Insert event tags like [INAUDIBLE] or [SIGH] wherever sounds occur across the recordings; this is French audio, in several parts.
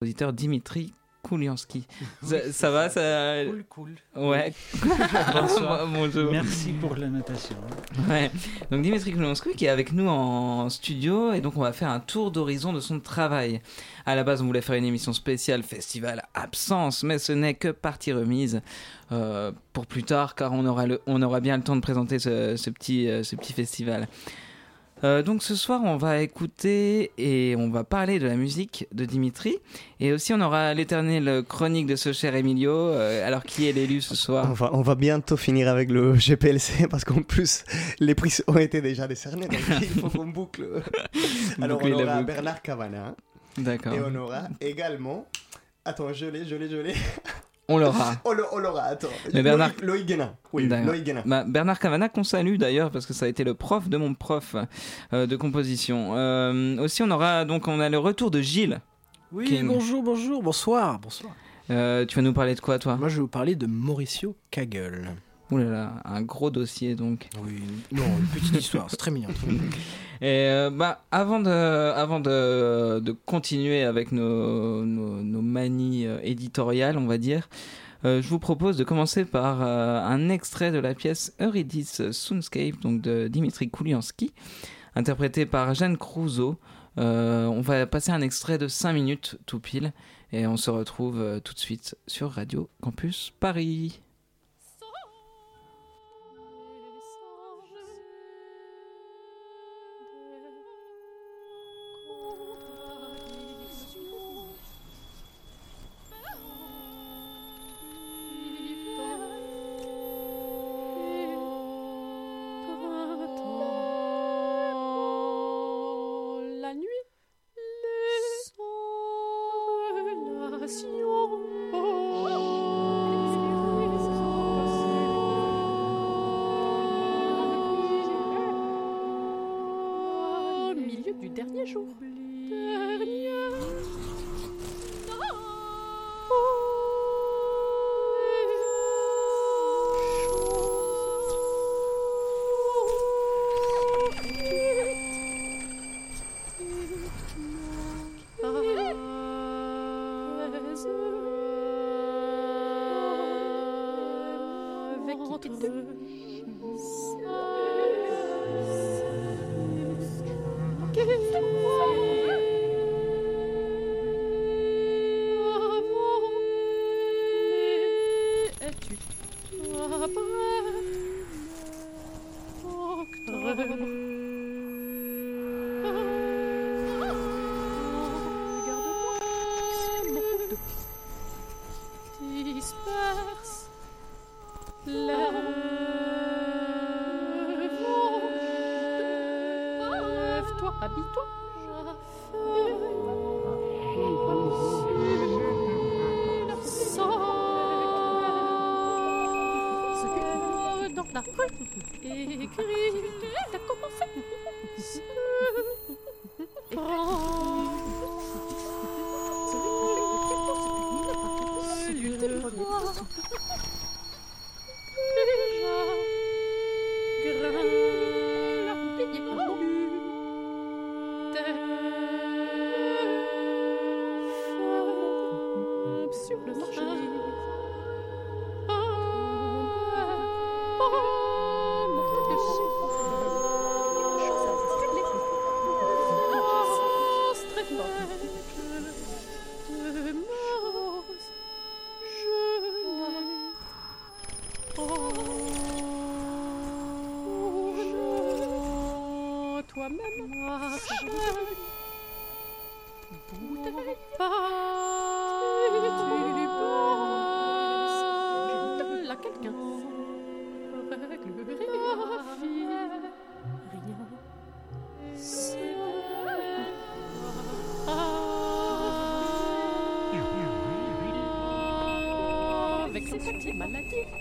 compositeur Dimitri Kouliansky. [LAUGHS] Ça, ça va ça... Cool, cool. Ouais. [LAUGHS] Bonsoir. Bonjour. Merci pour l'invitation. Ouais. Donc Dimitri Kouliansky qui est avec nous en studio et donc on va faire un tour d'horizon de son travail. À la base, on voulait faire une émission spéciale festival absence, mais ce n'est que partie remise euh, pour plus tard car on aura, le, on aura bien le temps de présenter ce, ce petit, euh, ce petit festival. Euh, donc ce soir, on va écouter et on va parler de la musique de Dimitri. Et aussi, on aura l'éternelle chronique de ce cher Emilio. Euh, alors, qui est l'élu ce soir on va, on va bientôt finir avec le [LAUGHS] GPLC parce qu'en plus, les prix ont été déjà décernés. Donc [LAUGHS] il faut qu'on boucle. [LAUGHS] Alors, on aura boucle. Bernard Cavana D'accord. et on aura également. Attends, je l'ai, je l'ai, je l'ai. On l'aura. [LAUGHS] On l'aura, attends. Mais Bernard- Loïc, Guénin. Oui, D'accord. Loïc Guénin. Bah, Bernard Cavana qu'on salue d'ailleurs parce que ça a été le prof de mon prof euh, de composition. Euh, aussi on aura donc on a le retour de Gilles. Oui, Kim. bonjour, bonjour, bonsoir, bonsoir. Euh, tu vas nous parler de quoi toi? Moi, je vais vous parler de Mauricio Kagel. Ouh là là, un gros dossier donc. Oui, non, une petite histoire, c'est très mignon. [LAUGHS] Et euh, bah avant de avant de, de continuer avec nos, nos, manies euh, éditoriales on va dire. euh, je vous propose de commencer par un extrait de la pièce Eurydice Soundscape donc de Dimitri Kouliansky, interprété par Jeanne Crouzeau. On va passer un extrait de 5 minutes tout pile et on se retrouve tout de suite sur Radio Campus Paris. Jour. Thank you.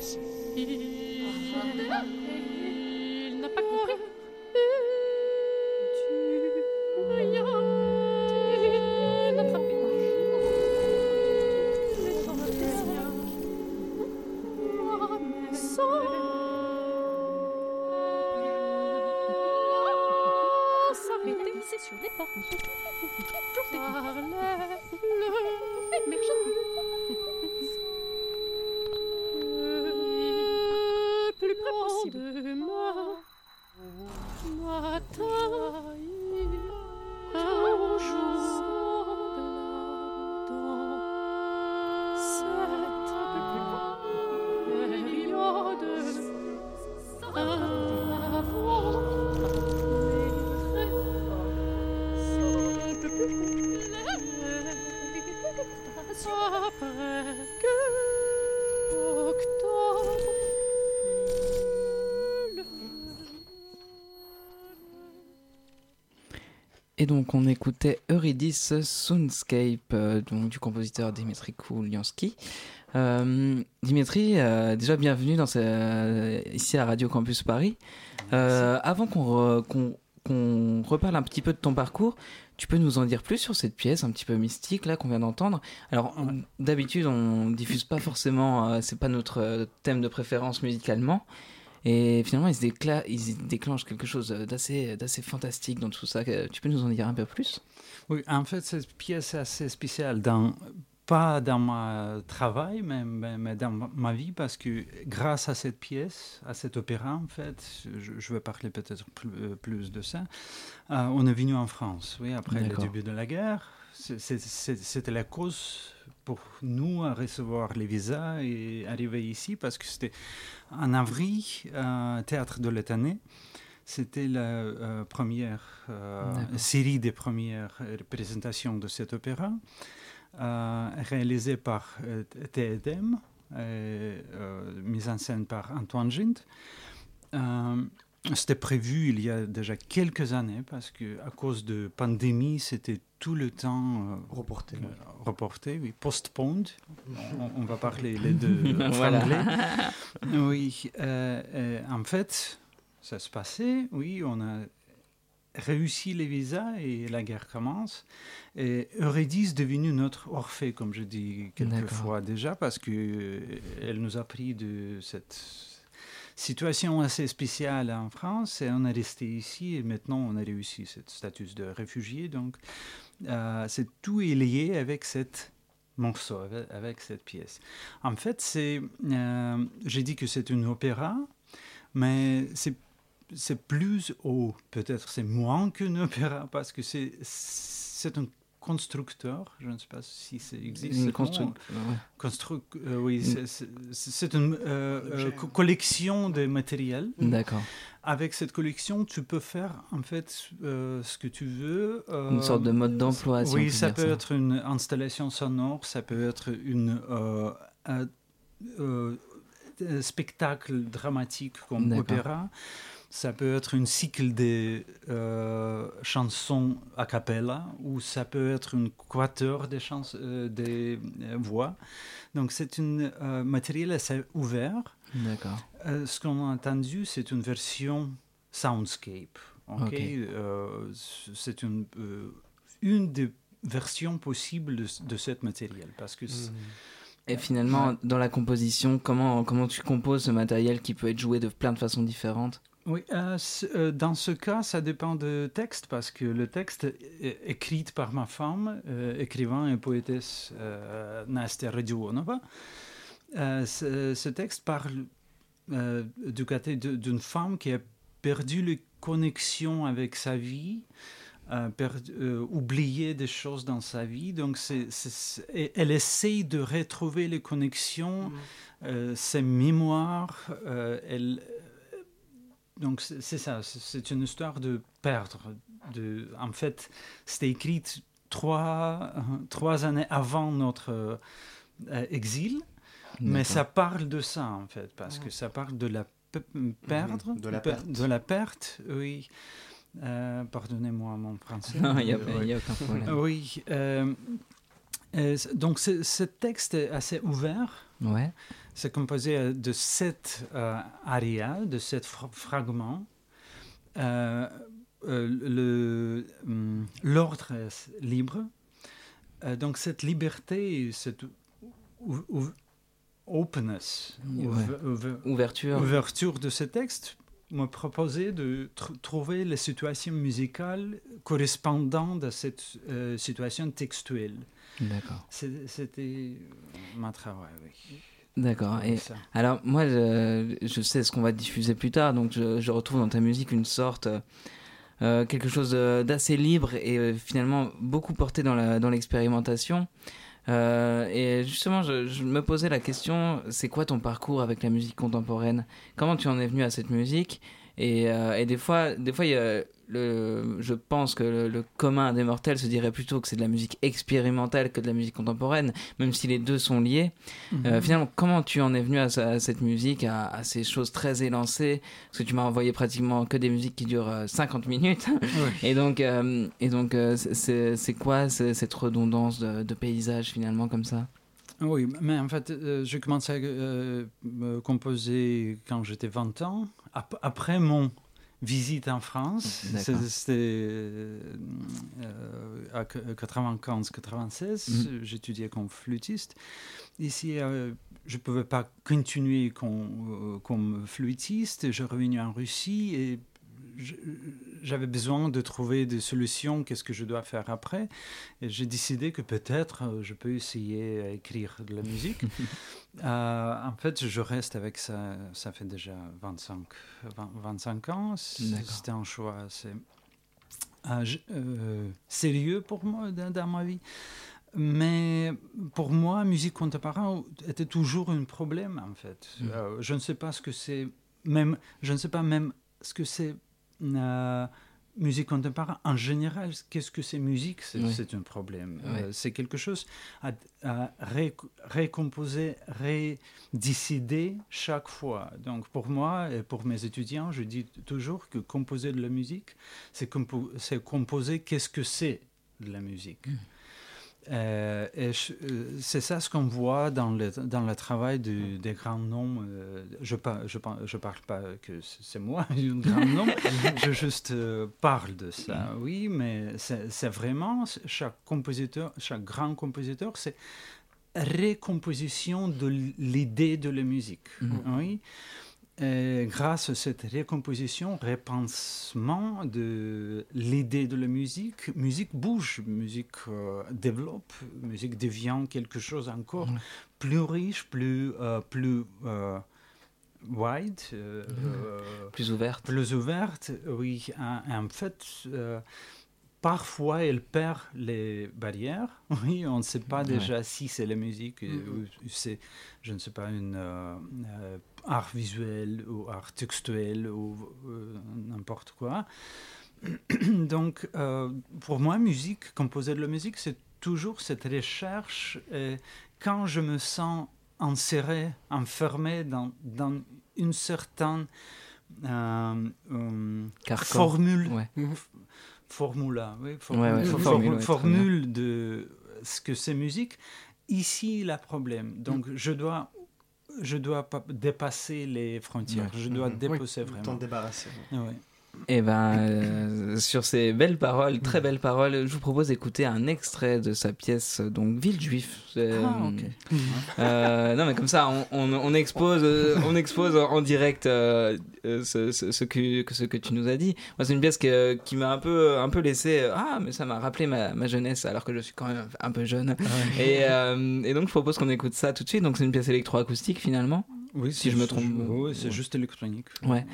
Il Et donc on écoutait Eurydice Soundscape euh, donc, du compositeur Dimitri Kouliansky. Euh, Dimitri, euh, déjà bienvenue dans ce- ici à Radio Campus Paris. Euh, avant qu'on re- qu'on- qu'on reparle un petit peu de ton parcours, tu peux nous en dire plus sur cette pièce un petit peu mystique là qu'on vient d'entendre? Alors d'habitude on diffuse pas forcément, euh, c'est pas notre euh, thème de préférence musicalement. Et finalement, il se, décla- il se déclenche quelque chose d'assez, d'assez fantastique dans tout ça. Euh, Tu peux nous en dire un peu plus? Oui, en fait, cette pièce est assez spéciale, dans, pas dans mon travail, mais, dans ma- vie, parce que grâce à cette pièce, à cet opéra, en fait, je, je vais parler peut-être plus, plus de ça, euh, on est venu en France, oui, après le début de la guerre. C'est- c'est- c'est- C'était la cause pour nous à recevoir les visas et arriver ici, parce que c'était en avril, euh, Théâtre de l'Étannée. C'était la euh, première euh, série des premières représentations de cet opéra, euh, réalisée par TEDM, mise en scène par Antoine Gint. Euh, c'était prévu il y a déjà quelques années parce que à cause de pandémie, c'était tout le temps euh, Reporté. euh, reporté, oui, postponed. On, on va parler les deux [LAUGHS] en Voilà. anglais. Oui, euh, euh, en fait, ça se passait, oui, on a réussi les visas et la guerre commence. Et Eurydice est devenue notre Orphée, comme je dis quelques D'accord. fois déjà, parce que euh, elle nous a pris de cette situation assez spéciale en France et on est resté ici et maintenant on a réussi ce statut de réfugié. Donc, euh, c'est tout est lié avec cette morceau, avec, cette pièce. En fait, euh, j'ai dit que c'est une opéra, mais c'est c'est plus haut, peut-être c'est moins qu'un opéra parce que c'est c'est un constructeur, je ne sais pas si ça existe. Une constru- mot. ouais. Constru- euh, oui, c'est- une euh, euh, co- collection de matériel. D'accord. Avec cette collection, tu peux faire en fait euh, ce que tu veux. euh, Une sorte de mode d'emploi, si oui, ça peut ça. être une installation sonore, ça peut être une euh, un- euh, spectacle dramatique comme opéra. Ça peut être un cycle de euh, chansons a cappella ou ça peut être un quatuor des, euh, des euh, voix. Donc c'est un euh, matériel assez ouvert. D'accord. Ce qu'on a entendu, c'est une version soundscape. ok? C'est une, une des versions possibles de, de ce matériel. Parce que Et finalement, Ouais. dans la composition, comment, comment tu composes ce matériel qui peut être joué de plein de façons différentes? Oui, euh, euh, dans ce cas, ça dépend du texte, parce que le texte écrit par ma femme, euh, écrivain et poétesse euh, Nastia Radionova. Euh, ce, ce texte parle du côté d'une femme qui a perdu les connexions avec sa vie, perdu- oublié des choses dans sa vie. Donc, elle essaye de retrouver les connexions, euh, ses mémoires. elle, donc c'est ça, c'est- une histoire de perdre. De, en fait, c'était écrit trois, euh, trois années avant notre euh, exil, mais ça parle de ça en fait, parce que ça parle de la pe- perdre, de la pe- perte. de la perte, oui. Euh, Pardonnez-moi mon français. Non, il n'y a, aucun problème. Oui. euh, euh, donc ce, ce texte est assez ouvert. Ouais. C'est composé euh, de sept euh, arias, de sept fra- fragments. Euh, euh, hum, L'ordre est libre. Donc cette liberté, cette openness, Ouais. Ouverture. ouverture de ce texte me proposait de tr- trouver les situations musicales correspondant à cette euh, situation textuelle. D'accord. C'était mon travail, oui. D'accord. Et alors, moi, je, je sais ce qu'on va diffuser plus tard, donc je, je retrouve dans ta musique une sorte. euh, quelque chose d'assez libre et euh, finalement beaucoup porté dans la- dans l'expérimentation. Euh, et justement, je, je me posais la question, c'est quoi ton parcours avec la musique contemporaine? Comment tu en es venu à cette musique? Et, euh, et des fois, des fois il y a le, je pense que le, le commun des mortels se dirait plutôt que c'est de la musique expérimentale que de la musique contemporaine, même si les deux sont liés. Euh, finalement, comment tu en es venu à, cette musique, à, à ces choses très élancées? Parce que tu m'as envoyé pratiquement que des musiques qui durent euh, 50 minutes. [LAUGHS] Oui. Et donc, euh, et donc euh, c'est quoi ce- cette redondance de, de paysage finalement comme ça? Oui, mais en fait, euh, j'ai commencé à euh, me composer quand j'étais 20 ans, ap- après mon visite en France. C'était euh, à 95-96, Mhm. j'étudiais comme flûtiste. Ici, euh, je ne pouvais pas continuer com- euh, comme flûtiste. Je revenu en Russie et j'avais besoin de trouver des solutions, qu'est-ce que je dois faire après. Et j'ai décidé que peut-être euh, je peux essayer à écrire de la musique. [LAUGHS] Euh, en fait, je reste avec ça, ça fait déjà 25, 20 25 ans. C'était un choix assez euh, sérieux pour moi dans, dans ma vie. Mais pour moi, musique contemporaine était toujours un problème, en fait. Euh, je ne sais pas ce que c'est, même, je ne sais pas même ce que c'est euh, musique contemporaine en général. Qu'est-ce que c'est musique? C'est Oui. un problème. Euh, c'est quelque chose à, à ré- récomposer, rédécider chaque fois. Donc pour moi et pour mes étudiants, je dis toujours que composer de la musique, c'est compo- c'est composer qu'est-ce que c'est de la musique. Euh, et euh, c'est ça ce qu'on voit dans le, dans le travail du- des grands noms. euh, je ne je, par- je parle pas que c'est moi, un grand nom, je juste euh, parle de ça, oui, mais c'est vraiment, chaque compositeur, chaque grand compositeur, c'est récomposition de l'idée de la musique. Mhm. Oui. Et grâce à cette récomposition, repensement de l'idée de la musique, musique bouge, musique euh, développe, musique devient quelque chose encore plus riche, plus, euh, plus euh, wide, euh, euh, Plus ouverte plus ouverte. Oui, en, en fait, euh, parfois elle perd les barrières. [LAUGHS] Oui, on ne sait pas Ouais. déjà si c'est la musique, euh, ou c'est, je ne sais pas, une euh, euh, art visuel ou art textuel ou euh, n'importe quoi. [CLEARS THROAT] Donc, pour moi, musique, composer de la musique, c'est toujours cette recherche. Et quand je me sens inséré, enfermé dans, dans une certaine formule, Ouais. formula, oui, Ouais, ouais, for- formule, très formule de ce que c'est musique. Ici, le problème. Donc, Mm. je dois, je dois pas dépasser les frontières. Je dois Mhm. dépasser T'en vraiment. débarrasser. Ouais. Et ben, euh, sur ces belles paroles, très belles paroles, je vous propose d'écouter un extrait de sa pièce, donc Ville Juif. C'est, Ah, euh, non, mais comme ça, on, on, on expose, euh, on expose en direct euh, euh, ce, ce, ce que, que- ce que tu nous as dit. Moi, c'est une pièce que- qui m'a un peu, un peu laissé. euh, Ah, mais ça m'a rappelé ma, ma jeunesse, alors que je suis quand même un peu jeune. Et, euh, et donc, je propose qu'on écoute ça tout de suite. Donc, c'est une pièce électroacoustique finalement. Oui, Si je me trompe, Oui, c'est ouais. juste électronique. Ouais.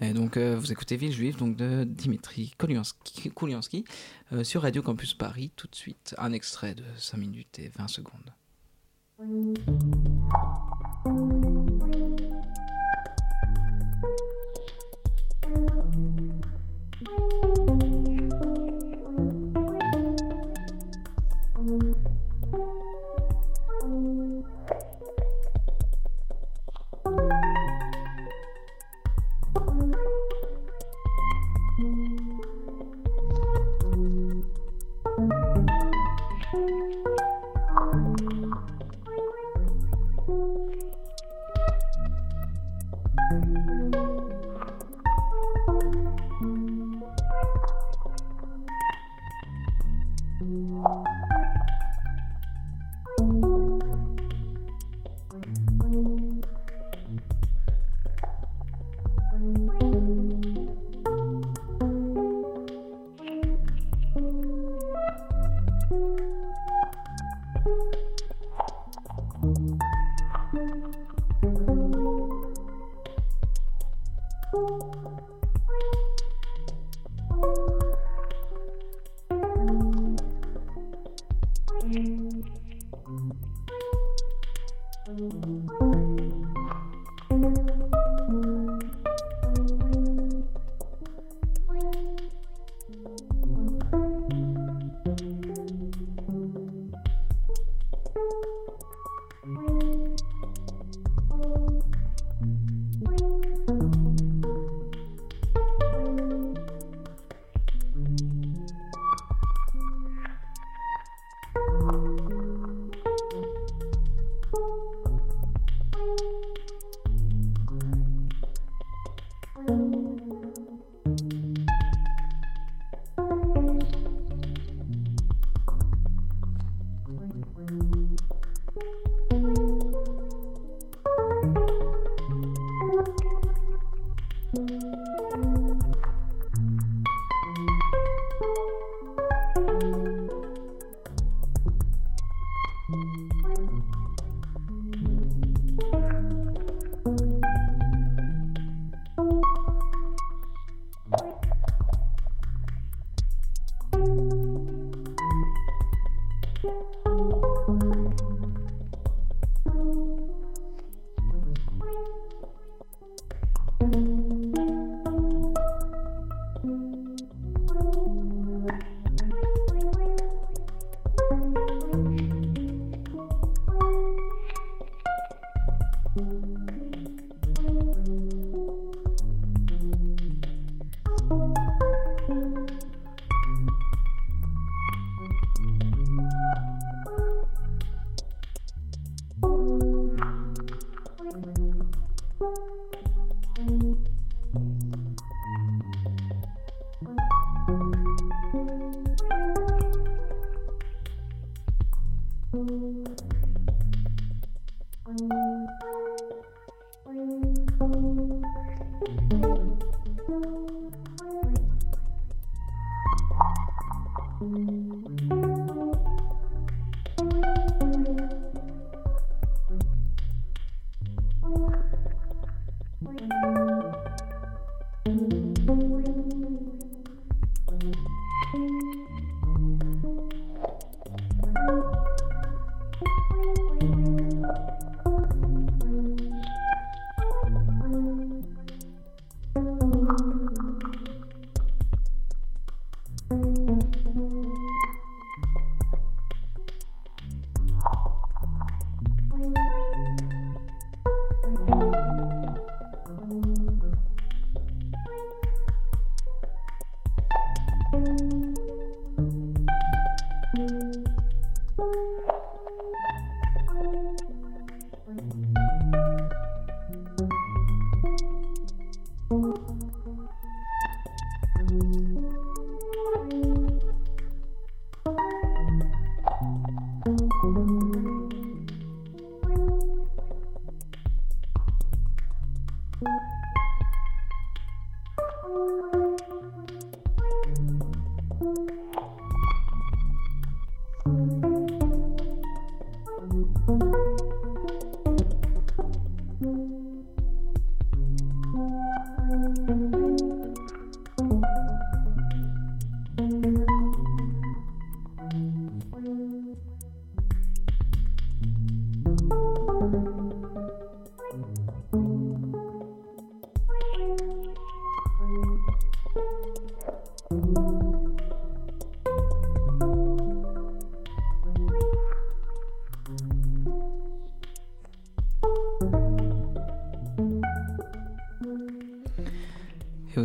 Et donc, euh, vous écoutez Ville Juive donc de Dimitri Koliansky, euh, sur Radio Campus Paris. Tout de suite, un extrait de 5 minutes et 20 secondes. Et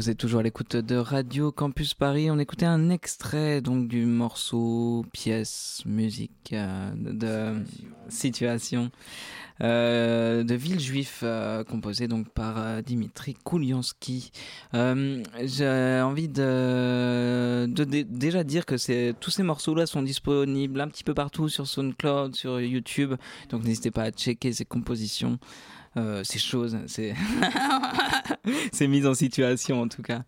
vous êtes toujours à l'écoute de Radio Campus Paris. On écoutait un extrait donc du morceau pièce musique euh, de situation euh, de Villejuif euh, composé donc par euh, Dimitri Kouliansky. J'ai envie de, de dé- déjà dire que tous ces morceaux-là sont disponibles un petit peu partout sur SoundCloud, sur YouTube. Donc n'hésitez pas à checker ces compositions. Euh, ces choses, c'est [LAUGHS] c'est mise en situation en tout cas.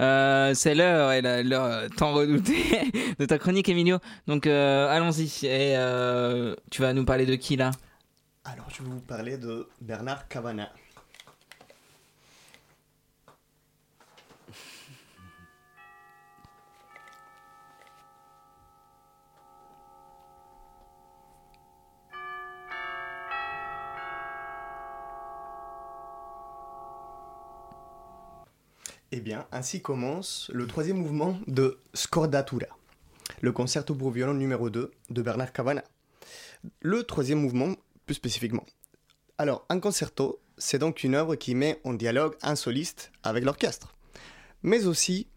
Euh, c'est l'heure et l'heure tant redoutée [LAUGHS] de ta chronique, Emilio. Donc euh, allons-y. Et euh, tu vas nous parler de qui là? Alors, je vais vous parler de Bernard Cavana. Eh bien, ainsi commence le troisième mouvement de Scordatura, le concerto pour violon numéro 2 de Bernard Cavana. Le troisième mouvement, plus spécifiquement. Alors, un concerto, c'est donc une œuvre qui met en dialogue un soliste avec l'orchestre. Mais aussi,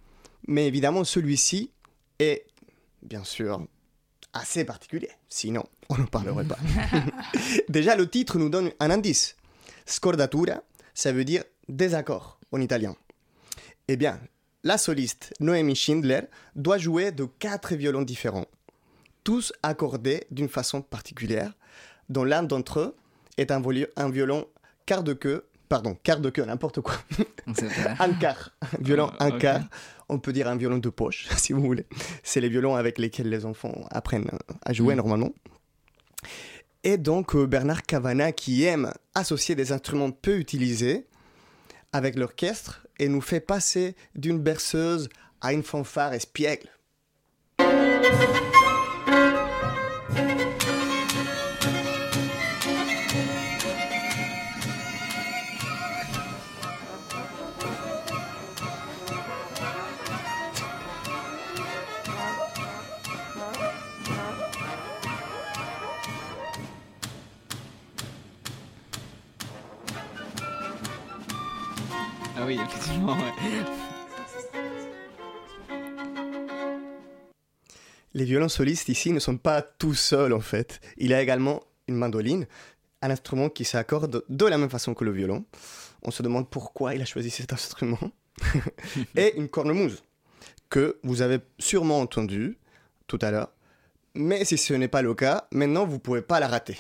mais évidemment, celui-ci est, bien sûr, assez particulier. Sinon, on n'en parlerait pas. [LAUGHS] Déjà, le titre nous donne un indice. Scordatura, ça veut dire désaccord en italien. Eh bien, la soliste Noémie Schindler doit jouer de quatre violons différents, tous accordés d'une façon particulière, dont l'un d'entre eux est un, violon quart de queue, pardon, quart de queue, n'importe quoi, [LAUGHS] un quart, violon un quart, on peut dire un violon de poche, [LAUGHS] si vous voulez. C'est les violons avec lesquels les enfants apprennent à jouer Mm. normalement. Et donc euh, Bernard Cavana qui aime associer des instruments peu utilisés avec l'orchestre et nous fait passer d'une berceuse à une fanfare espiègle. Les violons solistes ici ne sont pas tout seuls en fait. Il a également une mandoline, un instrument qui s'accorde de la même façon que le violon. On se demande pourquoi il a choisi cet [LAUGHS] instrument. [LAUGHS] et une cornemuse, que vous avez sûrement entendue tout à l'heure. Mais si ce n'est pas le cas, maintenant vous ne pouvez pas la rater.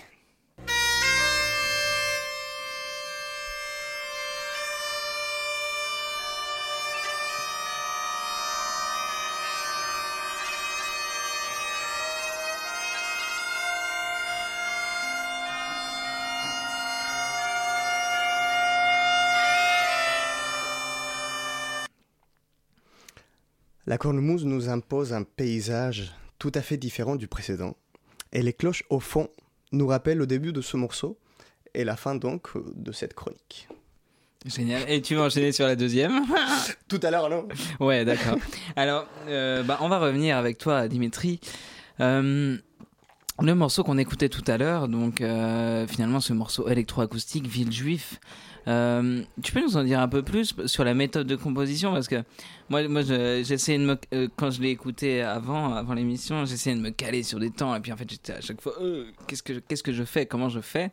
La cornemuse nous impose un paysage tout à fait différent du précédent. Et les cloches au fond nous rappellent le début de ce morceau et la fin donc de cette chronique. Génial. Et tu vas enchaîner sur la deuxième? [LAUGHS] Tout à l'heure, non? Ouais, d'accord. Alors, euh, bah, on va revenir avec toi, Dimitri. Euh, le morceau qu'on écoutait tout à l'heure, donc euh, finalement ce morceau électroacoustique, Ville Juif, euh, tu peux nous en dire un peu plus sur la méthode de composition? Parce que moi, moi, j'essayais de me, euh, quand je l'ai écouté avant, avant l'émission, j'essayais de me caler sur des temps et puis en fait j'étais à chaque fois, qu'est-ce que, qu'est-ce que je fais, comment je fais?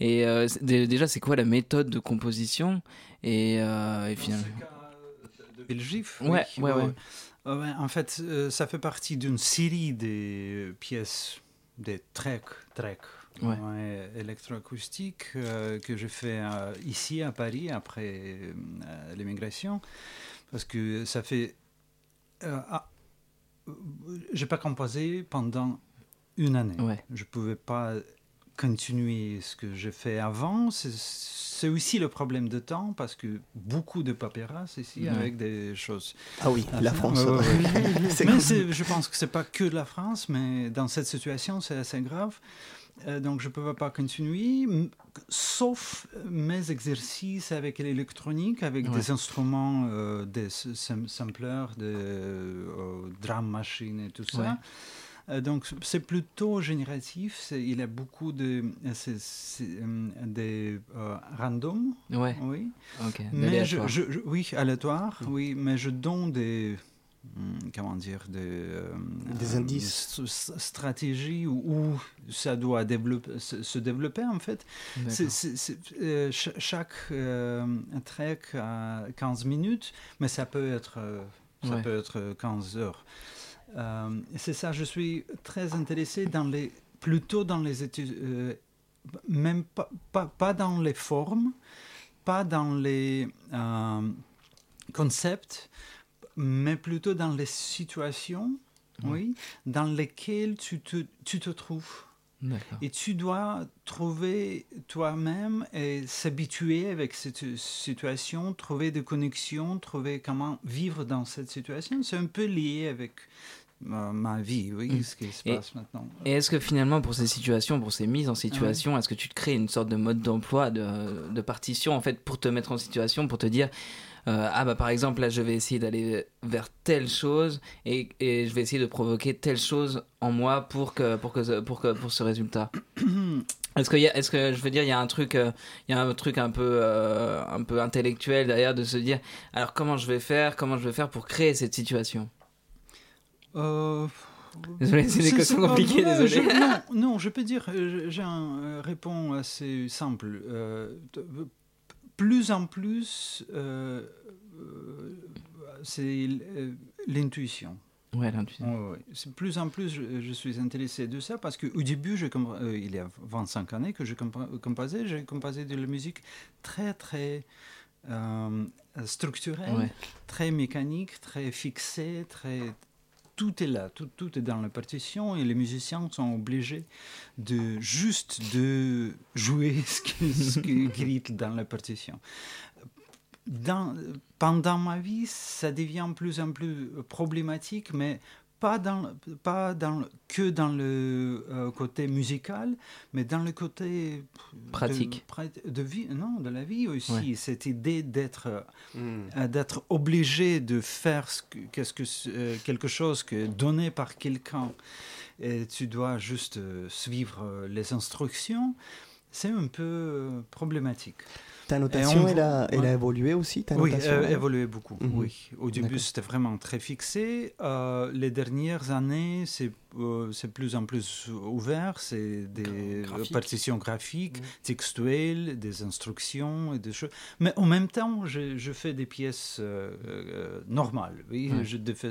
Et déjà c'est quoi la méthode de composition? Et, et finalement. De Villejuif Ouais, ouais, ouais. Euh, ouais, en fait, ça fait partie d'une série des pièces, des treks, treks Ouais. ouais, électroacoustiques euh, que j'ai fait euh, ici à Paris après euh, l'immigration. Parce que ça fait. Euh, ah, j'ai pas composé pendant une année. Ouais. Je pouvais pas continuer ce que j'ai fait avant. C'est- aussi le problème de temps parce que beaucoup de paperasse ici avec des choses. Ah oui, la. France. [LAUGHS] Mais cool. je pense que c'est pas que de la France, mais dans cette situation, c'est assez grave. Euh, donc, je ne peux pas continuer, sauf mes exercices avec l'électronique, avec Ouais. des instruments, euh, des sam- samplers, des euh, drum machines et tout ça. Ouais. Euh, donc, c'est plutôt génératif. Il y a beaucoup de c'est- c'est, euh, des euh, random, Ouais, oui. ok. Mais je, Aléatoire. je- je- oui, aléatoire, oui, mais je donne des, hum, comment dire, des, euh, Des euh, indices. s- s- stratégies où, où ça doit développer, se, se développer en fait. Euh, ch- chaque euh, trek a 15 minutes, mais ça peut être, euh, ça Ouais. peut être 15 heures. Euh, c'est ça, je suis très intéressé dans les, plutôt dans les études, euh, même pas, pas, pas dans les formes, pas dans les euh, concepts, mais plutôt dans les situations, oui, dans lesquelles tu te, tu te trouves. Et tu dois trouver toi-même et s'habituer avec cette situation, trouver des connexions, trouver comment vivre dans cette situation. C'est un peu lié avec ma, ma vie, oui, Mm. ce qui se Et- passe maintenant. Et est-ce que finalement, pour ces situations, pour ces mises en situation, est-ce que tu te crées une sorte de mode d'emploi, de, de partition, en fait, pour te mettre en situation, pour te dire, euh, ah bah par exemple, là, je vais essayer d'aller vers telle chose et, et je vais essayer de provoquer telle chose en moi pour que pour que ce- pour que pour ce résultat? [CLEARS THROAT] Est-ce que, est-ce que je veux dire, il y a un truc, euh, il y a un truc un peu, euh, un peu intellectuel derrière de se dire, alors comment je vais faire, comment je vais faire pour créer cette situation? Euh, Désolé, c'est des questions compliquées, désolé. je- non, [LAUGHS] non, je peux dire, euh, j'ai un euh, réponse assez simple. Euh, plus en plus, euh, c'est l'intuition. Ouais, l'intuition. Ouais, plus en plus, je, je suis intéressé de ça parce qu'au début, je euh, il y a 25 années que je compo- composais, j'ai composé de la musique très, très structurelle, Ouais. très mécanique, très fixée, très... Tout est là, tout, tout est dans la partition et les musiciens sont obligés de juste de jouer [LAUGHS] ce qui, ce qui est écrit dans la partition. Pendant ma vie, ça devient plus en plus problématique, mais pas, dans, pas dans, que dans le euh, côté musical, mais dans le côté de- Pratique. De, de vie, non, de la vie aussi. Ouais. Cette idée d'être Hmm. euh, d'être obligé de faire ce que, qu'est-ce que, euh, quelque chose que donné par quelqu'un et tu dois juste euh, suivre euh, les instructions. c'est un peu euh, problématique. Ta notation, on- elle, a, elle a évolué aussi ta Oui, notation euh, elle évolué beaucoup. Mhm. Oui, au début c'était vraiment très fixé. Euh, les dernières années, c'est euh, plus en plus ouvert. C'est des Graphique. partitions graphiques, Mhm. textuelles, des instructions et des choses. Mais en même temps, je, je fais des pièces euh, normales. Oui, je fais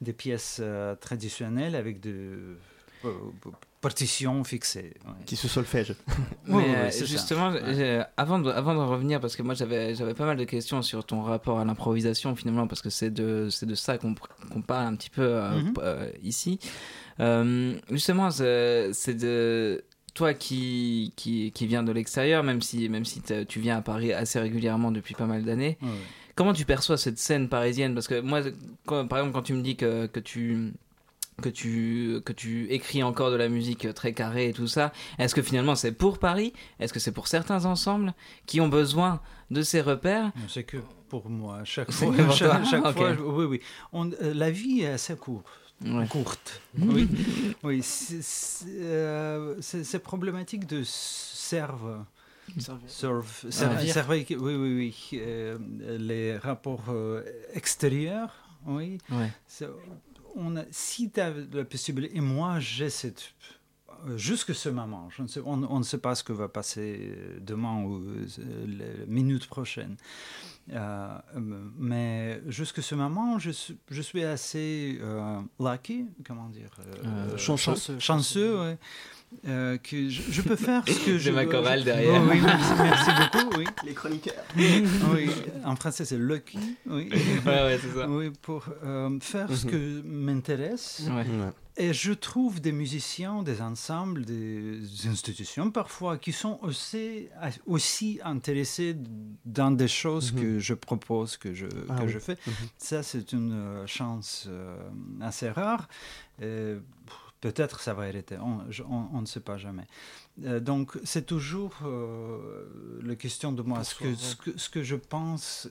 des pièces euh, traditionnelles avec des euh, partitions fixées. ouais. Qui se solfège. Oui, [LAUGHS] Mais oui, euh, justement, Ouais. j'ai- avant, de, avant de revenir, parce que moi j'avais j'avais pas mal de questions sur ton rapport à l'improvisation finalement, parce que c'est de, c'est de ça qu'on qu'on parle un petit peu euh, Mhm. euh, ici. Euh, justement, c'est c'est de toi qui, qui, qui viens de l'extérieur, même si, même si t'as- tu viens à Paris assez régulièrement depuis pas mal d'années. Ouais. Comment tu perçois cette scène parisienne? Parce que moi, quand- par exemple, quand tu me dis que, que tu que tu que tu écris encore de la musique très carrée et tout ça, est-ce que finalement c'est pour Paris? Est-ce que c'est pour certains ensembles qui ont besoin de ces repères? C'est que pour moi, chaque fois. chaque, Ok. fois, je- oui, oui. On- euh, la vie est assez courte. Ouais. courte. [LAUGHS] Oui, oui c'est- euh, problématique de serve. Ah, serve- Servir. servir- oui, oui, oui. euh, les rapports euh, extérieurs, oui. Ouais. On a, si tu as la possibilité, et moi j'ai cette. Jusque ce moment, je ne sais, on, on ne sait pas ce que va passer demain ou euh, les minutes prochaines. Euh, mais jusque ce moment, je, suis- je suis assez euh, lucky, comment dire Euh, chanceux. chanceux, chanceux, ouais, euh, que je, je peux faire ce que [LAUGHS] je ma veux. chorale Je- derrière. Oh, oui, merci, merci beaucoup. Oui. Les chroniqueurs. oui, en français c'est lucky. Oui, Ouais, ouais, c'est ça. oui pour euh, faire ce Mhm. que m'intéresse. Ouais. Et je trouve des musiciens, des ensembles, des institutions parfois qui sont aussi, aussi intéressés dans des choses Mhm. que je propose, que je, Ah que oui. je fais. Mhm. Ça, c'est une euh, chance euh, assez rare. Peut-être ça va arrêter, on, je- on- on ne sait pas jamais. Euh, donc c'est toujours euh, la question de moi, ce que, ce, que, ce que je pense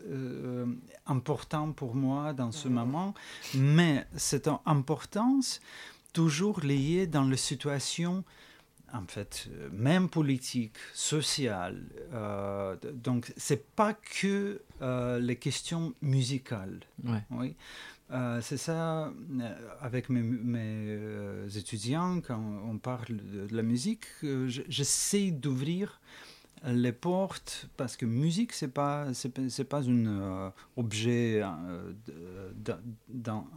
important pour moi dans ce moment, mais cette importance toujours liée dans les situations en fait, même politique, sociale. euh, donc, c'est pas que euh, les questions musicales. Ouais. Oui. Euh, c'est ça, avec mes, mes, étudiants, quand on parle de, de la musique, je- j'essaie d'ouvrir les portes parce que musique c'est pas c'est pas- c'est pas un euh, objet euh,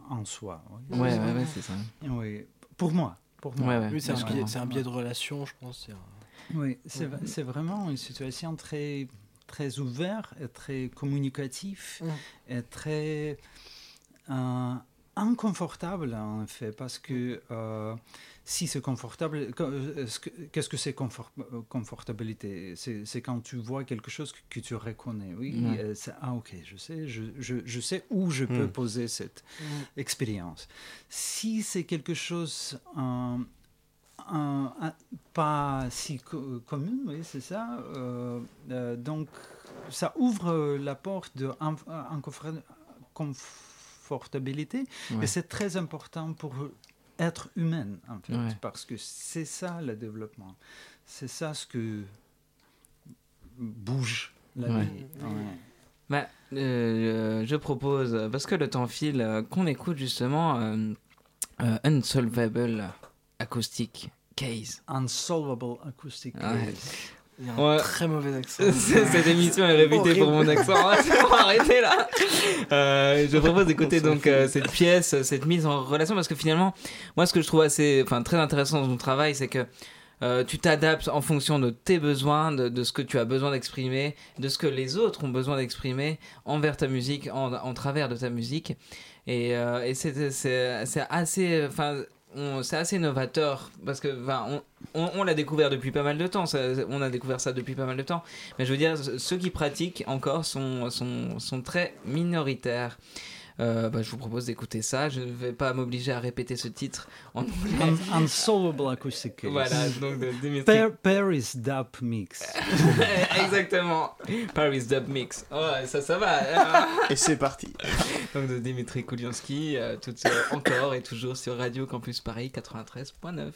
en soi oui. Ouais, ouais, ouais, c'est ça. Oui, pour moi pour moi Ouais, ouais. Oui, c'est un, biais- comprends. c'est un biais de relation, je pense. c'est un- Oui, c'est vraiment une situation très, très ouverte très communicatif Mm. et très euh, inconfortable en fait parce que euh, si c'est confortable, euh, est-ce que- qu'est-ce que c'est confort- confortabilité? C'est quand tu vois quelque chose que, que tu reconnais. Oui, euh, ah ok, je sais, je, je, je sais où je peux Mm. poser cette expérience. Si c'est quelque chose euh, pas si co- commun, oui, c'est ça. donc, ça ouvre la porte de inf- inconfor- confortabilité, Ouais. et c'est très important pour être humain, en fait, Ouais. parce que c'est ça le développement. C'est ça ce que bouge la Ouais. vie. Ouais. Bah, euh, je propose, parce que le temps file, euh, qu'on écoute justement euh, euh, Unsolvable Acoustic Case. Unsolvable acoustic Ouais. case. Il y a un Ouais. très mauvais accent. [LAUGHS] Cette émission est réputée pour mon accent. [LAUGHS] [LAUGHS] On va arrêter là. Euh, je propose d'écouter donc euh, cette pièce, cette mise en relation, parce que finalement, moi, ce que je trouve assez, enfin, très intéressant dans ton travail, c'est que euh, tu t'adaptes en fonction de tes besoins, de, de ce que tu as besoin d'exprimer, de ce que les autres ont besoin d'exprimer envers ta musique, en, en travers de ta musique. Et, et c'est assez, enfin, c'est assez novateur parce que, on, l'a découvert depuis pas mal de temps. on a découvert ça depuis pas mal de temps. Mais je veux dire, ceux qui pratiquent encore sont, sont, sont très minoritaires. Euh, bah, je vous propose d'écouter ça. Je ne vais pas m'obliger à répéter ce titre en anglais. Un- Unsolvable acoustic case. voilà, donc de Dimitri. Par- Paris Dap Mix. [LAUGHS] Exactement. Paris Dub Mix. Ouais, ça, ça va. Et c'est parti. donc de Dimitri Koulianski, euh, tout, euh, encore et toujours sur Radio Campus Paris 93.9.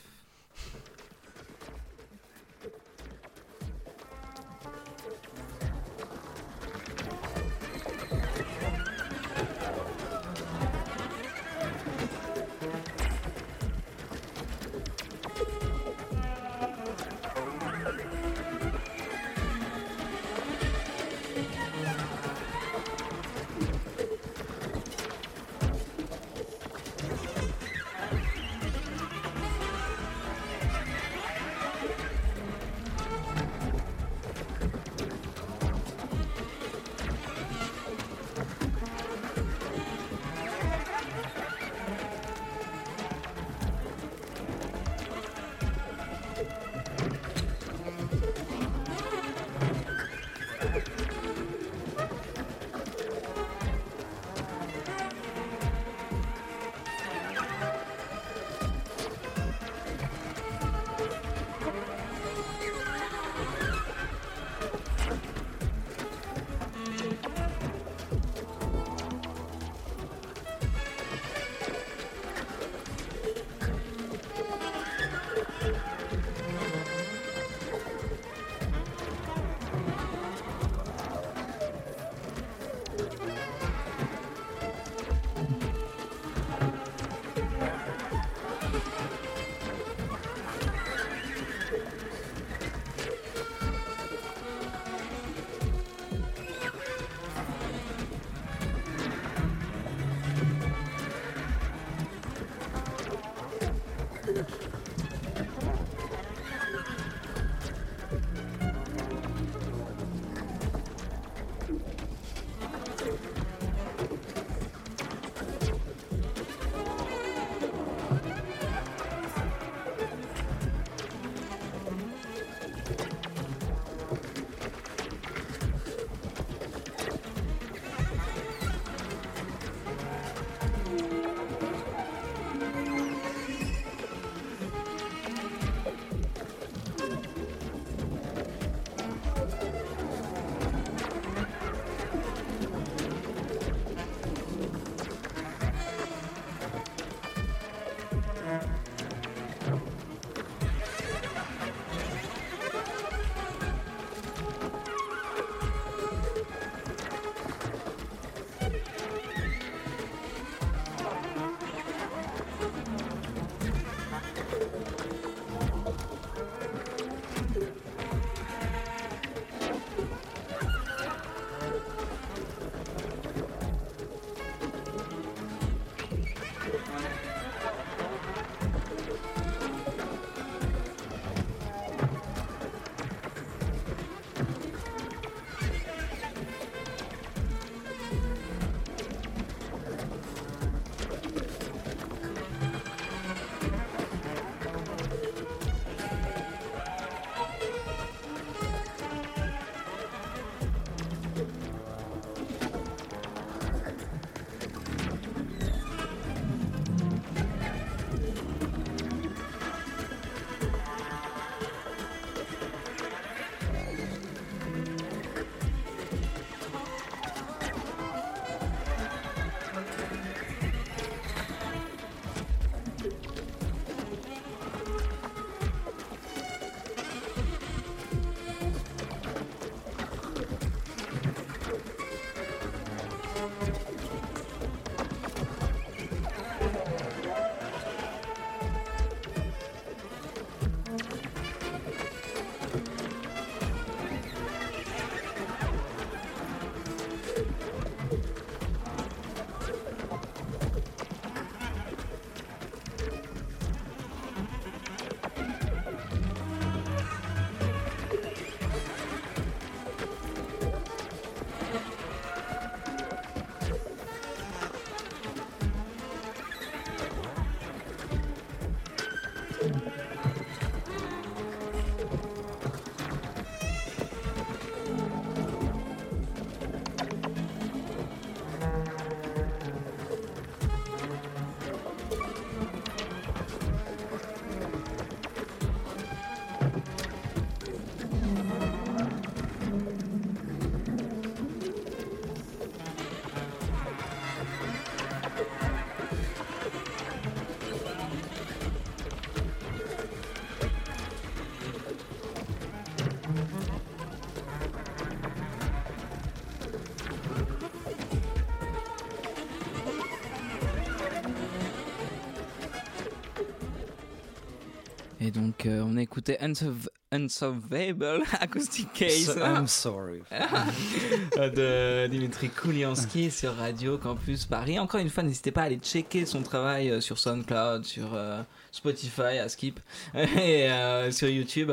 Et donc, euh, on a écouté Unsolv- Unsolvable [LAUGHS] Acoustic Case So- I'm sorry. [LAUGHS] de Dimitri Kouliansky sur Radio Campus Paris. Encore une fois, n'hésitez pas à aller checker son travail euh, sur SoundCloud, sur euh, Spotify, à Skip, [LAUGHS] et euh, sur YouTube.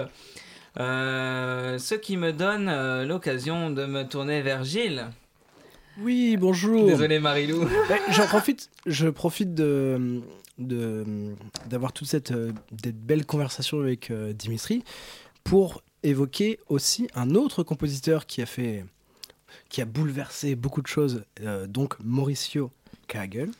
Euh, ce qui me donne euh, l'occasion de me tourner vers Gilles. Oui, bonjour. Désolé Marilou. Ouais, J'en profite, je profite de de- d'avoir toute cette euh, des belles conversations avec euh, Dimitri pour évoquer aussi un autre compositeur qui a fait qui a bouleversé beaucoup de choses, euh, donc Mauricio Kagel.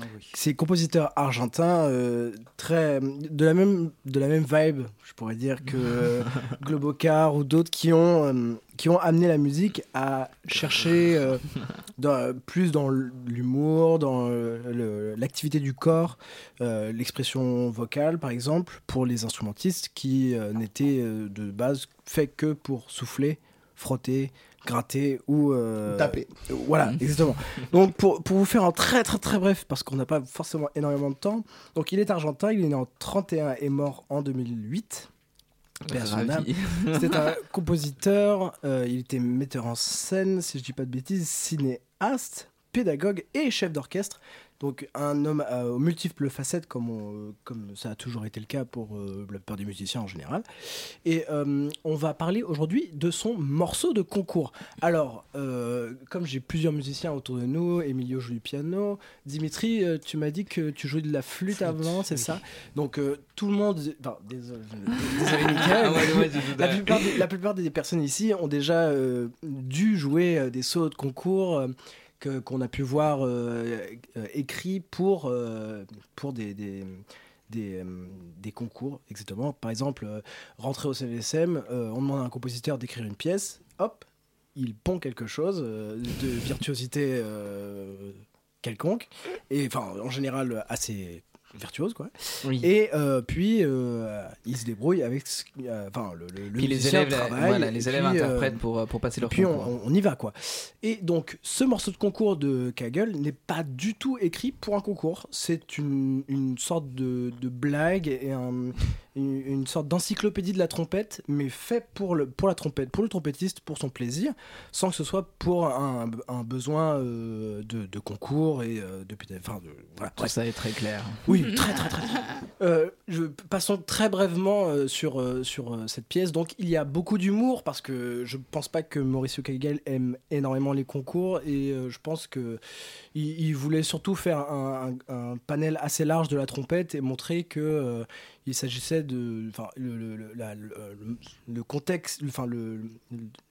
Ah oui. C'est compositeur argentin euh, très de la même de la même vibe, je pourrais dire que euh, [LAUGHS] Globocar ou d'autres qui ont euh, qui ont amené la musique à chercher euh, dans- plus dans l'humour, dans l'activité du corps, l'expression vocale par exemple pour les instrumentistes qui n'étaient de base faits que pour souffler, frotter, gratter ou euh, Taper. euh, Voilà, exactement. Donc pour, pour vous faire un très très très bref, parce qu'on n'a pas forcément énormément de temps, donc il est argentin, il est né en 31 et mort en 2008. Paix à son âme. Ravi. [LAUGHS] C'était un compositeur, euh, il était metteur en scène, si je dis pas de bêtises, cinéaste, pédagogue et chef d'orchestre. Donc un homme euh, aux multiples facettes, comme, on- euh, comme ça a toujours été le cas pour euh, la plupart des musiciens en général. Et euh, on va parler aujourd'hui de son morceau de concours. Alors, comme j'ai plusieurs musiciens autour de nous, Emilio joue du piano, Dimitri, tu m'as dit que tu jouais de la flûte avant, c'est ça? Donc tout le monde... Enfin, désolé, [LAUGHS] Mickaël. La plupart, des, la plupart des personnes ici ont déjà dû jouer des sauts de concours que- qu'on a pu voir euh, euh, écrits pour, euh, pour des, des, des, concours, exactement. Par exemple, rentrer au CVSM, on demande à un compositeur d'écrire une pièce, hop, il pond quelque chose de virtuosité quelconque, et enfin en général assez virtuose quoi. Oui. Et euh, puis, euh, ils se débrouillent avec ce euh, enfin, le, le, le les élèves, voilà, et les élèves puis, euh, interprètent pour, pour passer leur puis on, concours. on- on y va quoi. Et donc ce morceau de concours de Kagel n'est pas du tout écrit pour un concours. C'est une, une sorte de, de blague et un- une, une sorte d'encyclopédie de la trompette, mais fait pour, le, pour la trompette, pour le trompettiste, pour son plaisir, sans que ce soit pour un, un besoin de, de concours et de, enfin, de voilà, Tout bref. ça est très clair. Oui, très très très. Euh, passons très brièvement euh, sur, euh, sur euh, cette pièce. Donc il y a beaucoup d'humour parce que je pense pas que Mauricio Kagel aime énormément les concours et je pense que il, voulait surtout faire un, panel assez large de la trompette et montrer que il s'agissait de, enfin le, contexte, le,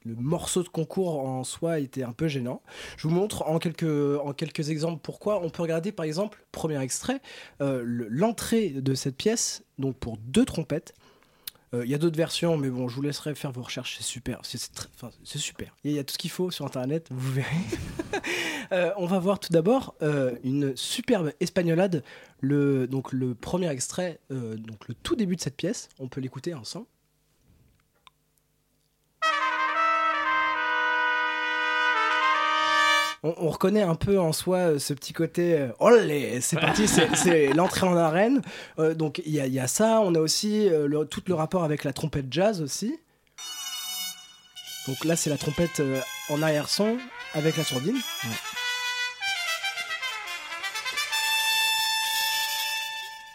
morceau de concours en soi était un peu gênant. Je vous montre en quelques, en exemples pourquoi. On peut regarder par exemple, premier extrait, euh, le- l'entrée de cette pièce, donc pour deux trompettes. Euh, Il y a d'autres versions, mais bon, je vous laisserai faire vos recherches, c'est super. C'est super. Il y a tout ce qu'il faut sur Internet, vous verrez. [LAUGHS] Euh, on va voir tout d'abord euh, une superbe espagnolade. Le, donc le premier extrait, donc le tout début de cette pièce, on peut l'écouter ensemble. On, on reconnaît un peu en soi euh, ce petit côté olé, c'est parti, [LAUGHS] c'est- l'entrée en arène. Euh, donc il y, y a ça, on a aussi le- tout le rapport avec la trompette jazz aussi. Donc là c'est la trompette en arrière-son avec la sourdine.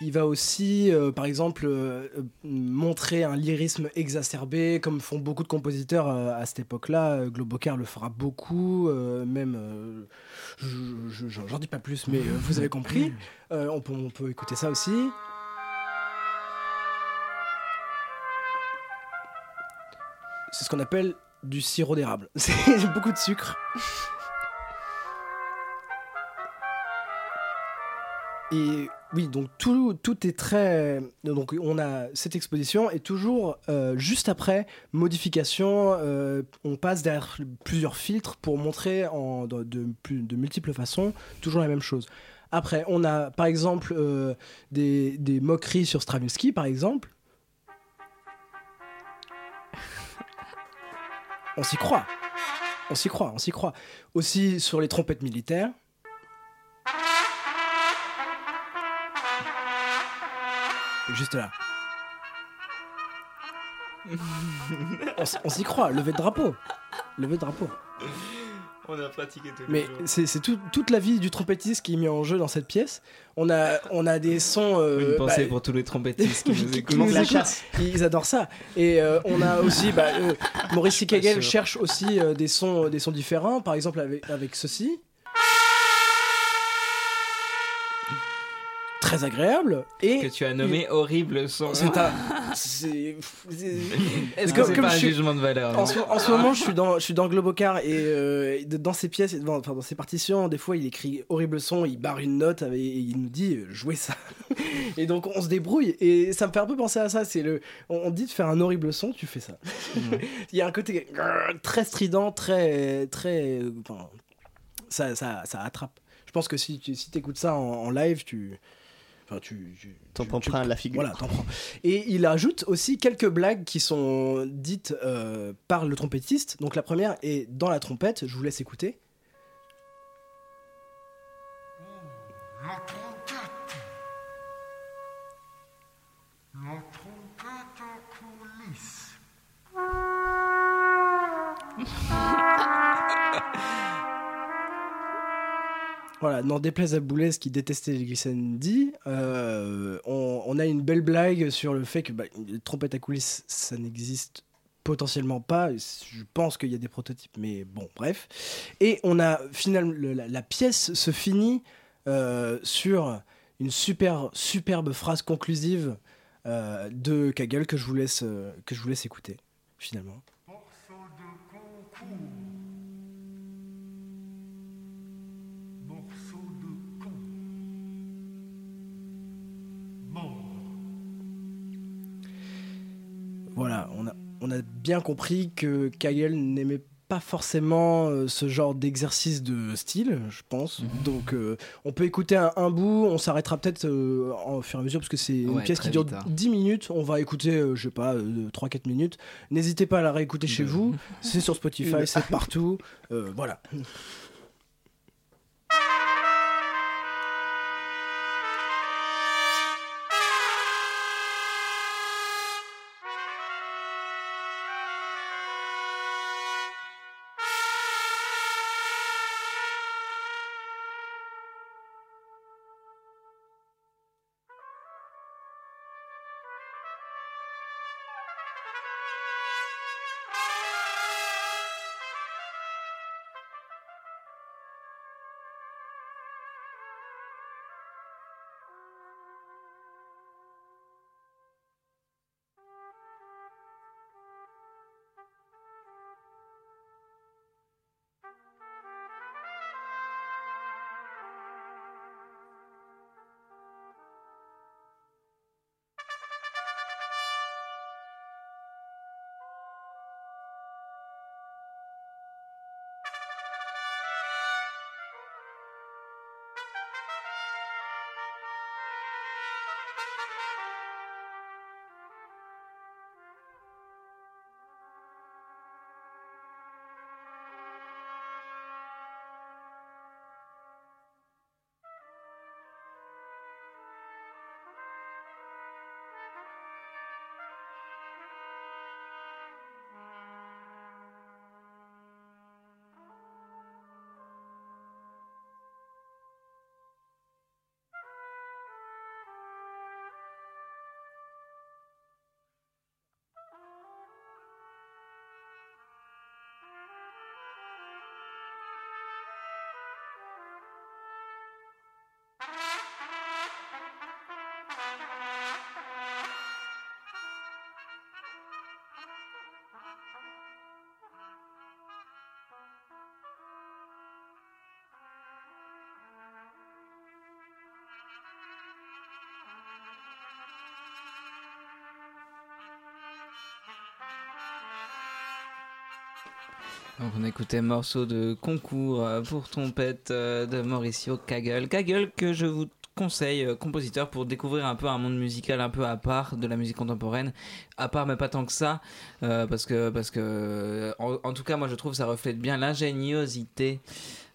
Il va aussi, euh, par exemple, euh, montrer un lyrisme exacerbé, comme font beaucoup de compositeurs euh, à cette époque-là. Globocar le fera beaucoup, même. je- je- je- J'en dis pas plus, mais vous avez compris. On, peut, on peut écouter ça aussi. C'est ce qu'on appelle du sirop d'érable. [LAUGHS] C'est beaucoup de sucre. Et oui, donc tout, tout est très. Donc on a cette exposition et toujours euh, juste après modification, euh, on passe derrière plusieurs filtres pour montrer en, de, de multiples façons toujours la même chose. Après, on a par exemple euh, des, des moqueries sur Stravinsky, par exemple. On s'y croit. On s'y croit, on s'y croit. Aussi sur les trompettes militaires. Juste là. on, s'y croit, lever de drapeau. Lever de drapeau. On a pratiqué tout Mais c'est c'est tout- toute la vie du trompettiste qui est mis en jeu dans cette pièce. On a, on a des sons. euh, Une pensée bah, pour tous les trompettistes qui [LAUGHS] nous qui écoutent. nous. Ils adorent ça. Et euh, on a aussi, bah, euh, [LAUGHS] Maurice sûr. cherche aussi euh, des sons, des sons différents. Par exemple avec, avec ceci. Très agréable. Et Que tu as nommé horrible son. c'est un. c'est- [LAUGHS] c'est- Est-ce que Comme- c'est comme pas un jugement de valeur En ce, en ce moment, [LAUGHS] je suis dans, je suis dans Globocar et euh, de- dans ses pièces, dans, enfin, dans ses partitions, des fois, il écrit horrible son, il barre une note et il nous dit euh, jouez ça. [LAUGHS] et donc, on se débrouille et ça me fait un peu penser à ça. C'est le, on, dit de faire un horrible son, tu fais ça. il y a un côté très strident, très, très, euh, ça, ça, ça attrape. Je pense que si tu si écoutes ça en, en live, tu, enfin, tu, tu- T'en tu- prends tu- plein la figure. voilà, t'en prends. Et il ajoute aussi quelques blagues qui sont dites euh, par le trompettiste. Donc la première est dans la trompette, je vous laisse écouter. La trompette. La trompette en coulisses. [LAUGHS] Voilà, n'en déplaise à Boulez qui détestait les Glissandi, euh, on, a une belle blague sur le fait que bah, une trompette à coulisses, ça n'existe potentiellement pas. Je pense qu'il y a des prototypes, mais bon, bref. Et on a finalement le- la, pièce se finit euh, sur une super superbe phrase conclusive euh, de Kagel que je vous laisse que je vous laisse écouter finalement. Voilà, on a, on a bien compris que Kagel n'aimait pas forcément euh, ce genre d'exercice de style, je pense. Mhm. Donc euh, on peut écouter un, un bout, on s'arrêtera peut-être euh, en fur et à mesure parce que c'est une pièce qui dure vite, hein. 10 minutes. On va écouter, je sais pas, 3-4 minutes. N'hésitez pas à la réécouter chez vous. C'est sur Spotify, c'est partout. Voilà. Donc on écoutait morceau de concours euh, pour trompette euh, de Mauricio Kagel. Kagel que je vous conseille, euh, compositeur, pour découvrir un peu un monde musical un peu à part de la musique contemporaine. À part, mais pas tant que ça, parce que, parce que en, tout cas, moi je trouve que ça reflète bien l'ingéniosité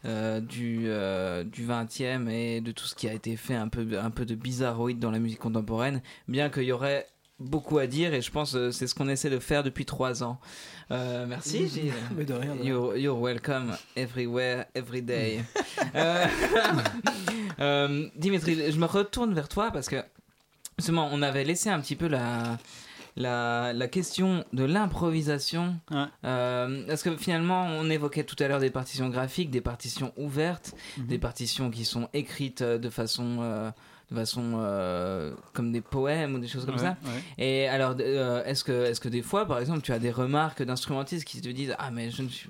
du, du 20e et de tout ce qui a été fait un peu, un peu de bizarroïde dans la musique contemporaine. Bien qu'il y aurait beaucoup à dire et je pense que c'est ce qu'on essaie de faire depuis trois ans. Euh, merci Gilles. [LAUGHS] Mais de rien. de. You're, you're welcome everywhere, every day. [LAUGHS] Euh, [LAUGHS] euh, Dimitri, je me retourne vers toi parce que justement, on avait laissé un petit peu la, la, la question de l'improvisation. Ouais. Euh, parce que finalement, on évoquait tout à l'heure des partitions graphiques, des partitions ouvertes, Mhm. des partitions qui sont écrites euh, de façon. euh, de façon euh, comme des poèmes ou des choses comme Ouais, ça. ouais. Et alors, euh, est-ce que, est que des fois, par exemple, tu as des remarques d'instrumentistes qui te disent Ah, mais je ne suis,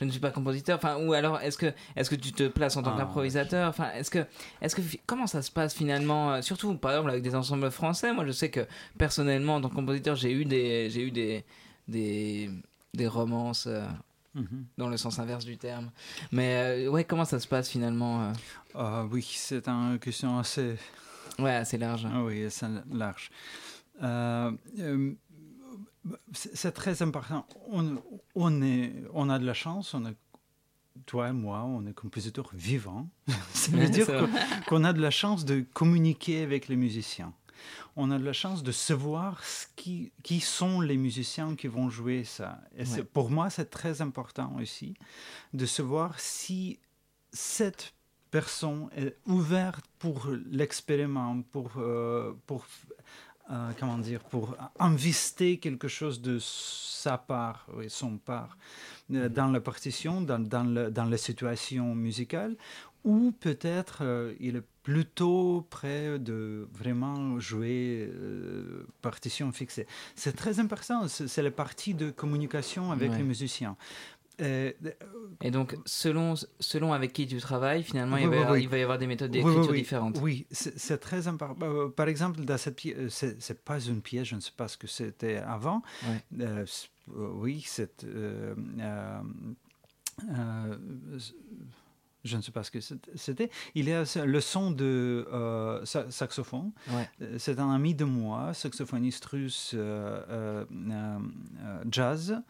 je ne suis pas compositeur? Enfin, Ou alors, est-ce que, est que tu te places en tant Ah, qu'improvisateur? enfin, est-ce que, que, Comment ça se passe finalement euh, Surtout, par exemple, avec des ensembles français? Moi, je sais que personnellement, en tant que compositeur, j'ai eu des, j'ai eu des, des, des romances. Mhm. dans le sens inverse du terme. Mais euh, ouais, comment ça se passe finalement euh? Ah oui, c'est une question assez Ouais, assez large. Ah oui, c'est large. Euh, euh, c'est très important. On, on, est, on a de la chance, on toi et moi, on est compositeurs vivants. [LAUGHS] Ça veut dire qu'on a de la chance de communiquer avec les musiciens. On a de la chance de savoir ce qui, qui sont les musiciens qui vont jouer ça. Et Ouais. pour moi, c'est très important aussi de savoir si cette personne est ouverte pour l'expériment, pour, euh, pour euh, comment dire, pour investir quelque chose de sa part, oui, son part, euh, dans la partition, dans, dans, le- dans la situation musicale, ou peut-être euh, il est plutôt prêt de vraiment jouer euh, partition fixée. C'est très important, c'est la partie de communication avec Ouais. les musiciens. Euh, Et donc, selon, selon avec qui tu travailles, finalement, il, va y oui, avoir, oui. il va y avoir des méthodes d'écriture différentes. Oui, c'est très important. Euh, Par exemple, dans cette pièce, c'est pas une pièce, je ne sais pas ce que c'était avant. Euh, oui, c'est. euh, je ne sais pas ce que c'était. Il a le son de euh, sa- saxophone. Ouais. Euh, C'est un ami de moi, saxophoniste russe euh, jazz.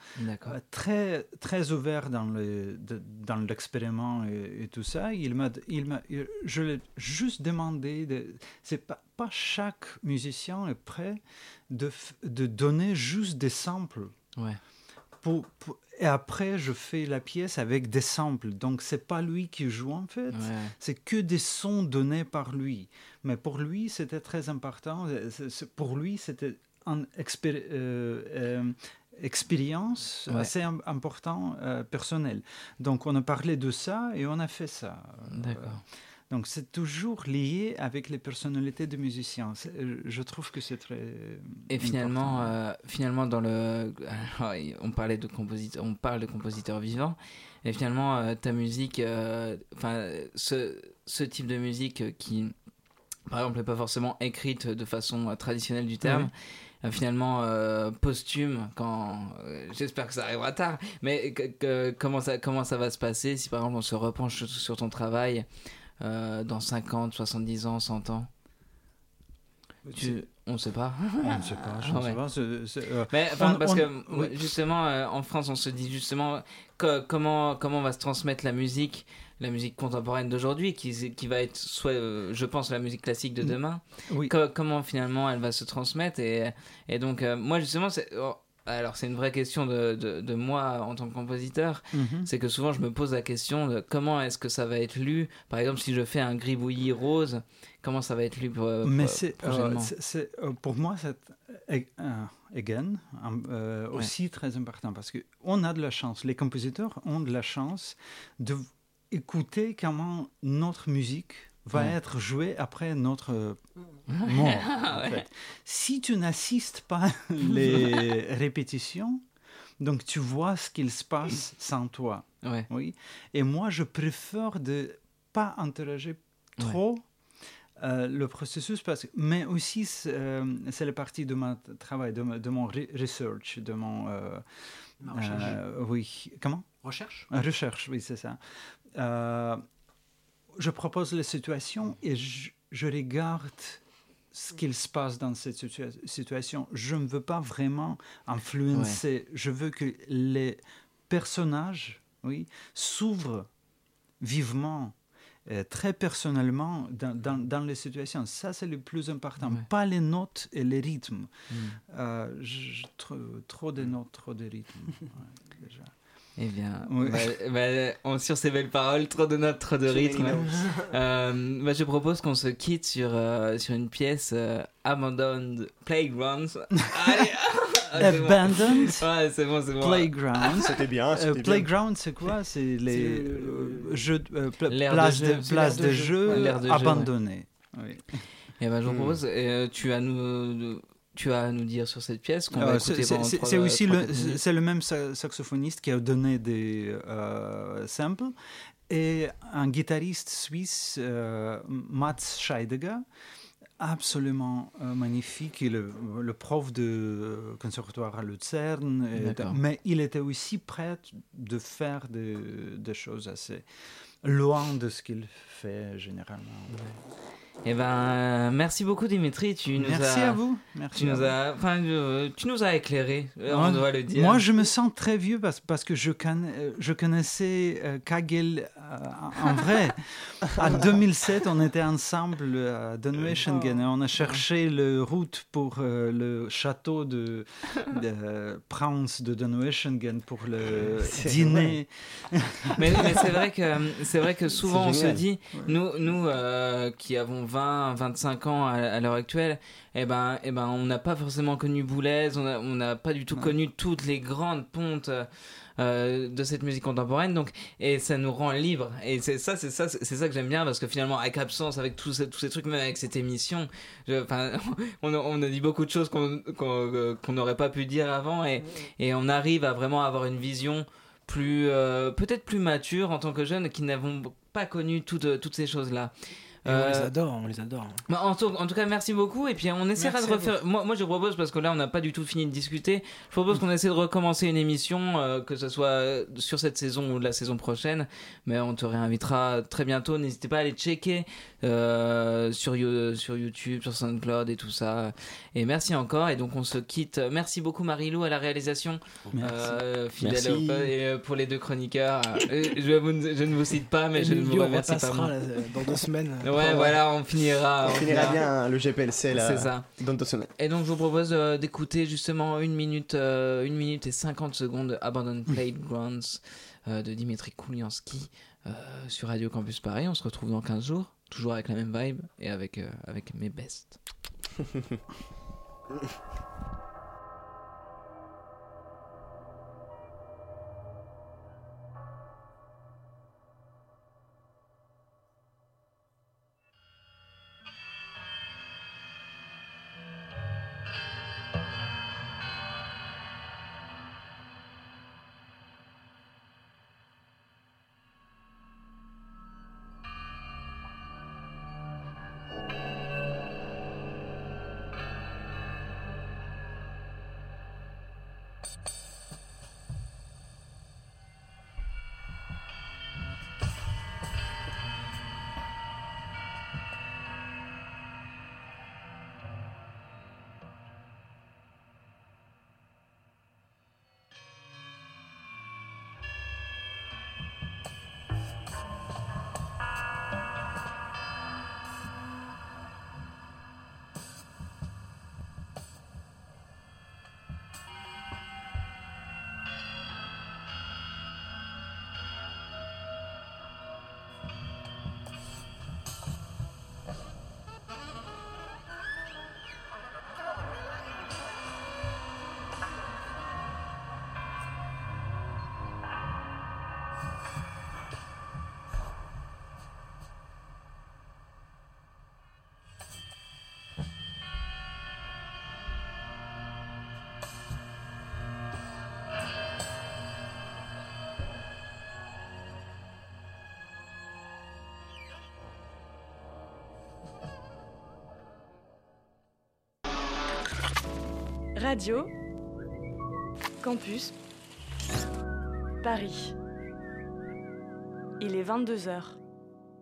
Très, très ouvert dans le- de- dans l'expériment et, et tout ça. Il m'a, il m'a, je l'ai juste demandé, de, c'est pas, pas chaque musicien est prêt de, de donner juste des samples. Ouais. Pour, pour- et après, je fais la pièce avec des samples. Donc, c'est pas lui qui joue en fait. Ouais. C'est que des sons donnés par lui. Mais pour lui, c'était très important. C'est- Pour lui, c'était une expéri- euh, euh, expérience Ouais. assez im- important, euh, personnelle. Donc, on a parlé de ça et on a fait ça. Euh, D'accord. Donc, c'est toujours lié avec les personnalités des musiciens. Euh, Je trouve que c'est très. Et finalement, euh, finalement, dans le, [LAUGHS] alors, on parlait de compositeur, on parle de compositeur vivant, et finalement, euh, ta musique, euh, enfin, ce, ce type de musique euh, qui, par exemple, n'est pas forcément écrite de façon euh, traditionnelle du terme. euh, Finalement, euh, posthume, quand euh, j'espère que ça arrivera tard, mais que- que- comment ça comment ça va se passer si par exemple on se repenche sur, sur ton travail euh, dans 50, 70 ans, 100 ans tu, On ne sait pas. On ne sait pas. Je ne [LAUGHS] Ah ouais. sais pas. c'est- c'est, euh, Mais enfin, On- parce on- que oui. justement, euh, en France, on se dit justement que- comment, comment va se transmettre la musique, la musique contemporaine d'aujourd'hui, qui, qui va être soit, euh, je pense, la musique classique de Mm. demain. oui. Co- comment finalement elle va se transmettre et, et donc moi justement c'est oh, alors c'est une vraie question de, de, de moi en tant que compositeur Mhm. c'est que souvent je me pose la question de comment est-ce que ça va être lu? Par exemple si je fais un gribouillis rose comment ça va être lu pour, Mais pour- c'est, euh, euh, pour moi, c'est euh, euh, again, euh, Ouais. aussi très important parce qu'on a de la chance, les compositeurs ont de la chance de écouter comment notre musique va être jouée après notre mort. [LAUGHS] en Ouais. fait. Si tu n'assistes pas [LAUGHS] les répétitions, donc tu vois ce qu'il se passe sans toi. ouais Oui. Et moi, je préfère de pas interagir trop euh, le processus, parce mais aussi, c'est euh, c'est la partie de mon travail, de, mon re- research, de mon... euh, Ma recherche. oui. Comment? Recherche? Recherche, oui, c'est ça. Je propose les situations et je, je regarde ce qu'il se passe dans cette situa- situation. Je ne veux pas vraiment influencer. Je veux que les personnages oui, s'ouvrent vivement euh, très personnellement dans, dans, dans les situations. Ça, c'est le plus important. Ouais. Pas les notes et les rythmes. Mm. Euh, je- trop, trop de notes, trop de rythmes. [LAUGHS] ouais, déjà. Eh bien, Oui. bah, bah, on- sur ces belles paroles, trop de notes, trop de rythme. Euh, bah, je propose qu'on se quitte sur, euh, sur une pièce euh, Abandoned Playgrounds. [LAUGHS] Allez, ah, bon. Abandoned Ouais, c'est bon, c'est bon. Playground. C'était bien, Euh, c'était bien. playground, c'est quoi? C'est les le- euh, jeux, euh, pla- de place jeu. de, C'est place de de jeu. jeu Ouais, jeu. Oui. Eh ben, je vous Hmm. propose, euh, tu as nous, tu as à nous dire sur cette pièce qu'on va Euh, écouter c'est- aussi le, c'est le même sa- saxophoniste qui a donné des euh, samples. Et un guitariste suisse, euh, Mats Scheidegger, absolument euh, magnifique. Il est le prof de conservatoire à Lucerne, et- mais il était aussi prêt de faire des, des choses assez loin de ce qu'il fait généralement. Eh ben, euh, merci beaucoup Dimitri, tu nous Merci as, à vous. Merci tu à nous vous. as, enfin, euh, tu nous as éclairé, euh, on Ouais. doit le dire. Moi, je me sens très vieux parce, parce que je, connais, je connaissais euh, Kagel en vrai. en [LAUGHS] 2007, on était ensemble à Donaueschingen et on a cherché le route pour euh, le château de, de Prince de Donaueschingen pour le [LAUGHS] dîner. mais, mais c'est vrai que c'est vrai que souvent on se dit nous nous euh, qui avons 20 25 ans à, à l'heure actuelle eh ben eh ben on n'a pas forcément connu Boulez on n'a pas du tout connu toutes les grandes pontes euh, de cette musique contemporaine donc et ça nous rend libre et c'est ça c'est ça c'est ça que j'aime bien parce que finalement avec absence avec tous ces, tous ces trucs même avec cette émission [LAUGHS] on, a- dit beaucoup de choses euh, qu'on n'aurait pas pu dire avant et et on arrive à vraiment avoir une vision plus euh, peut-être plus mature en tant que jeunes qui n'avons pas connu toutes, toutes ces choses là On les adore, on les adore. en, tout, en tout cas merci beaucoup et puis on essaiera Merci de refaire moi, moi je propose parce que là on n'a pas du tout fini de discuter je propose qu'on essaie de recommencer une émission euh, que ce soit sur cette saison ou la saison prochaine mais on te réinvitera très bientôt n'hésitez pas à aller checker euh, sur, You- sur YouTube sur SoundCloud et tout ça et merci encore et donc on se quitte merci beaucoup Marilou à la réalisation Merci. euh, fidèle Merci. et euh, pour les deux chroniqueurs euh, je, vous- je ne vous cite pas mais je ne vous remercie pas moi. euh, dans deux semaines. Ouais voilà on finira On finira bien hein, le GPLC là, c'est ça dans deux semaines. et donc je vous propose euh, d'écouter justement une minute, euh, une minute et 50 secondes Abandoned Playgrounds euh, de Dimitri Kouliansky euh, sur Radio Campus Paris. On se retrouve dans 15 jours, toujours avec la même vibe et avec, avec mes bests. [LAUGHS] Radio Campus Paris. Il est 22 heures.